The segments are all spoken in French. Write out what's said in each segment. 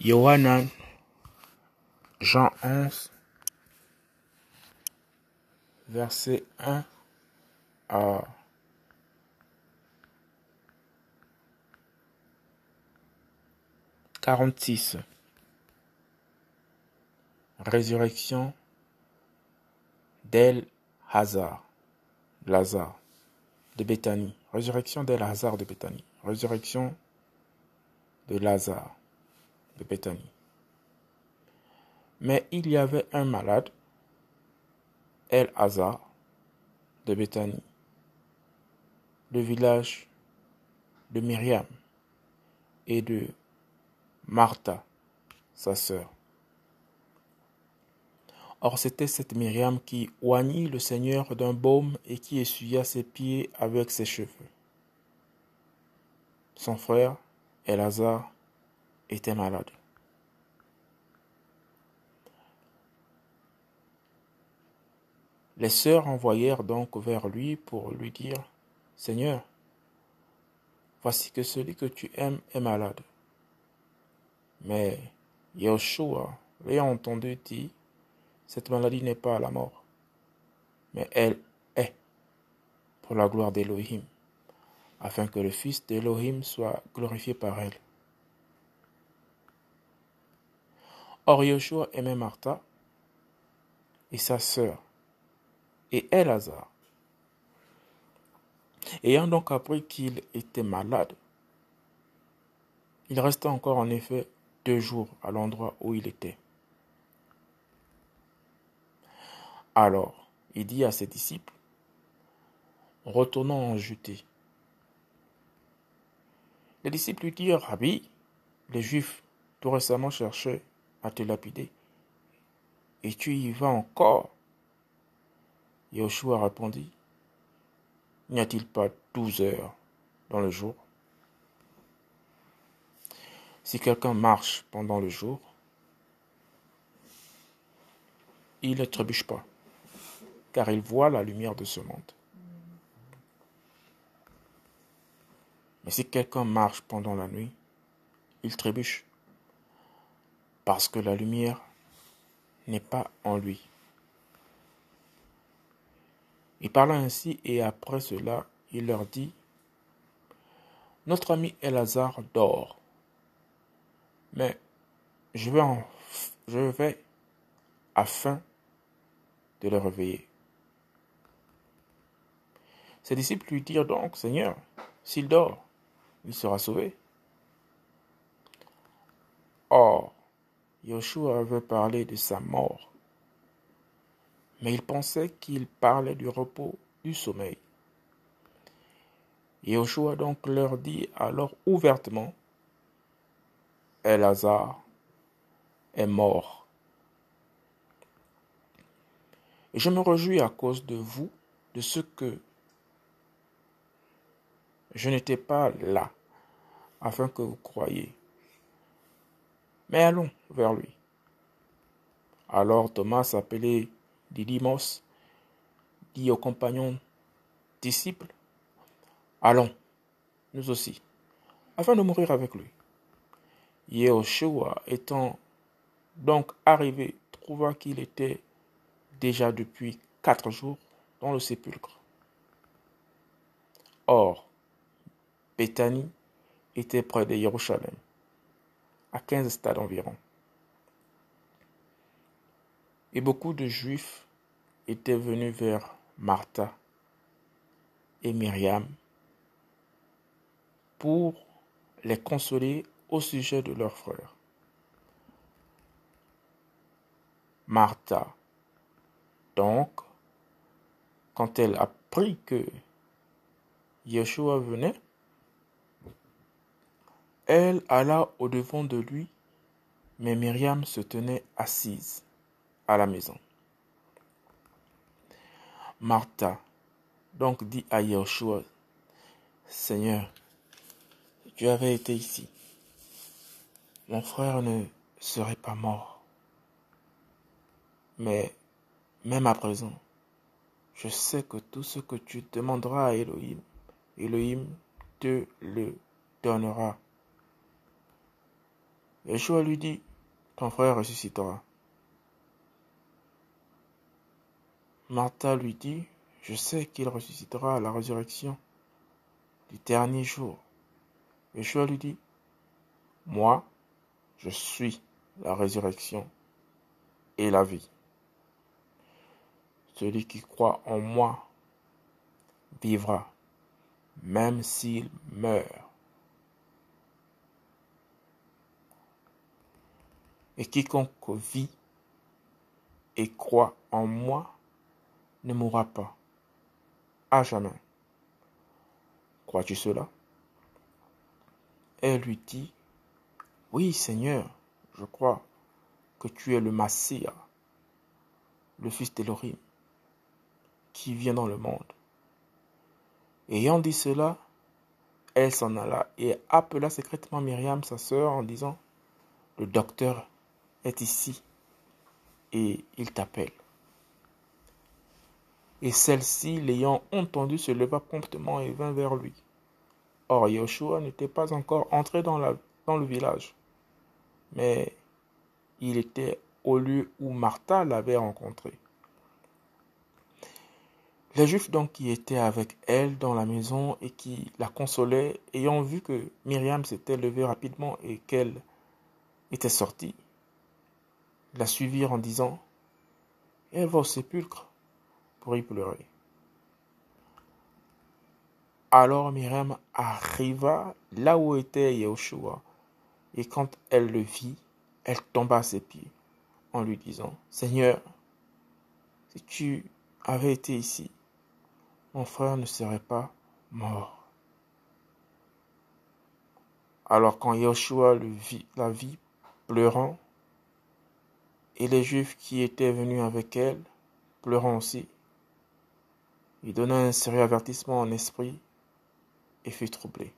Yohanan, Jean 11, verset 1 à 46. Résurrection d'El Hazar, Lazare de Béthanie. Résurrection d'El Hazar de Béthanie. Résurrection de Lazare de Béthanie. Mais il y avait un malade, El Hazar de Béthanie, le village de Myriam et de Martha, sa sœur. Or c'était cette Myriam qui oignit le Seigneur d'un baume et qui essuya ses pieds avec ses cheveux. Son frère, Elazar, était malade. Les sœurs envoyèrent donc vers lui pour lui dire, Seigneur, voici que celui que tu aimes est malade. Mais Yahushua, l'ayant entendu, dit, cette maladie n'est pas la mort, mais elle est pour la gloire d'Élohim, afin que le Fils d'Élohim soit glorifié par elle. Or Yoshua aimait Martha et sa sœur, et Elazar. Ayant donc appris qu'il était malade, il resta encore en effet deux jours à l'endroit où il était. Alors, il dit à ses disciples, retournons en Judée. Les disciples lui dirent, Rabbi, les Juifs tout récemment cherchaient à te lapider, et tu y vas encore. Yahushua répondit, N'y a-t-il pas douze heures dans le jour? Si quelqu'un marche pendant le jour, il ne trébuche pas, car il voit la lumière de ce monde. Mais si quelqu'un marche pendant la nuit, il trébuche, parce que la lumière n'est pas en lui. Il parla ainsi et après cela, il leur dit, Notre ami Elazar dort, mais je vais, je vais afin de le réveiller. Ses disciples lui dirent donc, Seigneur, s'il dort, il sera sauvé. Or, Yoshua avait parlé de sa mort, mais il pensait qu'il parlait du repos, du sommeil. Yoshua donc leur dit alors ouvertement, Elazar est mort. Et je me réjouis à cause de vous, de ce que je n'étais pas là, afin que vous croyiez. Mais allons vers lui. Alors Thomas, appelé Didymos, dit aux compagnons disciples, Allons, nous aussi, afin de mourir avec lui. Yehoshua étant donc arrivé, trouva qu'il était déjà depuis quatre jours dans le sépulcre. Or, Bethanie était près de Jérusalem, à quinze stades environ. Et beaucoup de Juifs étaient venus vers Martha et Myriam pour les consoler au sujet de leur frère. Martha, donc, quand elle apprit que Yeshua venait, elle alla au-devant de lui, mais Myriam se tenait assise à la maison. Martha donc dit à Yeshua, Seigneur, si tu avais été ici, mon frère ne serait pas mort. Mais même à présent, je sais que tout ce que tu demanderas à Elohim, Elohim te le donnera. Yeshua lui dit, ton frère ressuscitera. Martha lui dit, je sais qu'il ressuscitera à la résurrection du dernier jour. Yeshua lui dit, moi, je suis la résurrection et la vie. Celui qui croit en moi vivra, même s'il meurt. Et quiconque vit et croit en moi ne mourra pas à jamais. Crois-tu cela? Elle lui dit, Oui Seigneur, je crois que tu es le Massia, le fils d'Elohim, qui vient dans le monde. Ayant dit cela, elle s'en alla et appela secrètement Myriam, sa sœur, en disant, Le docteur est ici et il t'appelle. Et celle-ci, l'ayant entendu, se leva promptement et vint vers lui. Or, Yoshua n'était pas encore entré dans, le village, mais il était au lieu où Martha l'avait rencontré. Les Juifs donc qui étaient avec elle dans la maison et qui la consolaient, ayant vu que Myriam s'était levée rapidement et qu'elle était sortie, la suivirent en disant Elle va au sépulcre pleurer. Alors Myriam arriva là où était Yahushua, et quand elle le vit, elle tomba à ses pieds en lui disant Seigneur, si tu avais été ici, mon frère ne serait pas mort. Alors quand Yahushua le vit, la vit pleurant, et les Juifs qui étaient venus avec elle, pleurant aussi. Il donna un sérieux avertissement en esprit et fut troublé.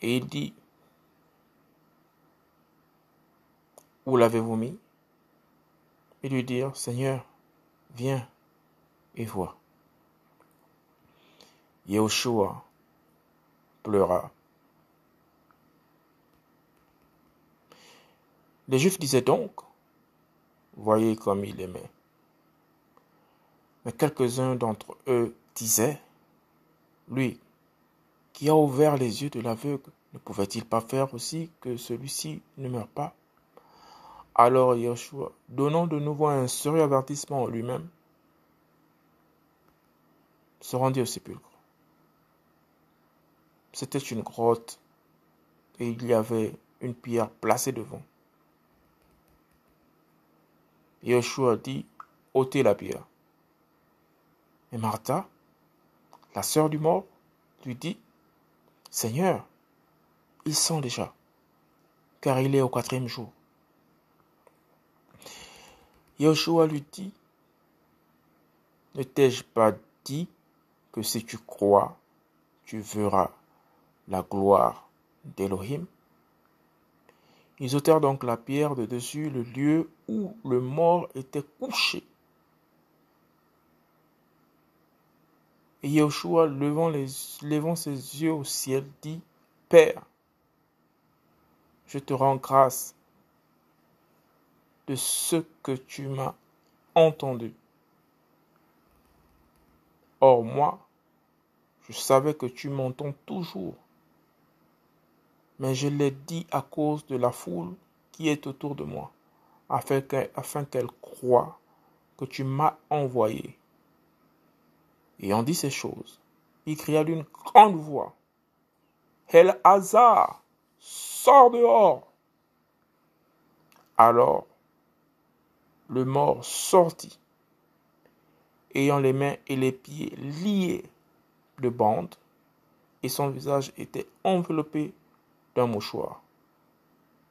Et il dit, Où l'avez-vous mis? Et lui dire, Seigneur, viens et vois. Yahushua pleura. Les Juifs disaient donc, voyez comme il aimait. Mais quelques-uns d'entre eux disaient, lui, qui a ouvert les yeux de l'aveugle, ne pouvait-il pas faire aussi que celui-ci ne meure pas? Alors Yeshua, donnant de nouveau un sérieux avertissement en lui-même, se rendit au sépulcre. C'était une grotte et il y avait une pierre placée devant. Yeshua dit, ôtez la pierre. Et Martha, la sœur du mort, lui dit, Seigneur, il sent déjà, car il est au quatrième jour. Yeshua lui dit, ne t'ai-je pas dit que si tu crois, tu verras la gloire d'Elohim? Ils ôtèrent donc la pierre de dessus le lieu où le mort était couché. Et Yeshua, levant, levant ses yeux au ciel, dit, Père, je te rends grâce de ce que tu m'as entendu. Or moi, je savais que tu m'entends toujours mais je l'ai dit à cause de la foule qui est autour de moi, afin qu'elle croie que tu m'as envoyé. Ayant dit ces choses, il cria d'une grande voix, El hasard, sors dehors. Alors, le mort sortit, ayant les mains et les pieds liés de bandes, et son visage était enveloppé d'un mouchoir.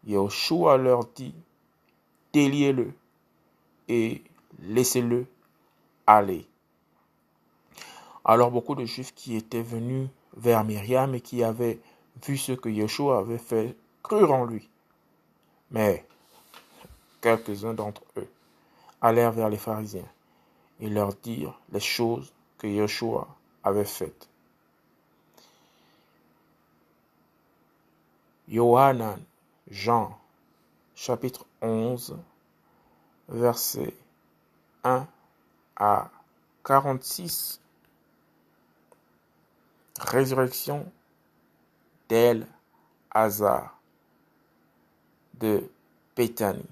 Yahushua leur dit, déliez-le et laissez-le aller. Alors beaucoup de Juifs qui étaient venus vers Myriam et qui avaient vu ce que Yeshua avait fait crurent en lui. Mais quelques-uns d'entre eux allèrent vers les pharisiens et leur dirent les choses que Yeshua avait faites. Yohanan, Jean, chapitre 11, versets 1 à 46. Résurrection d'El Hazar de Bethanie.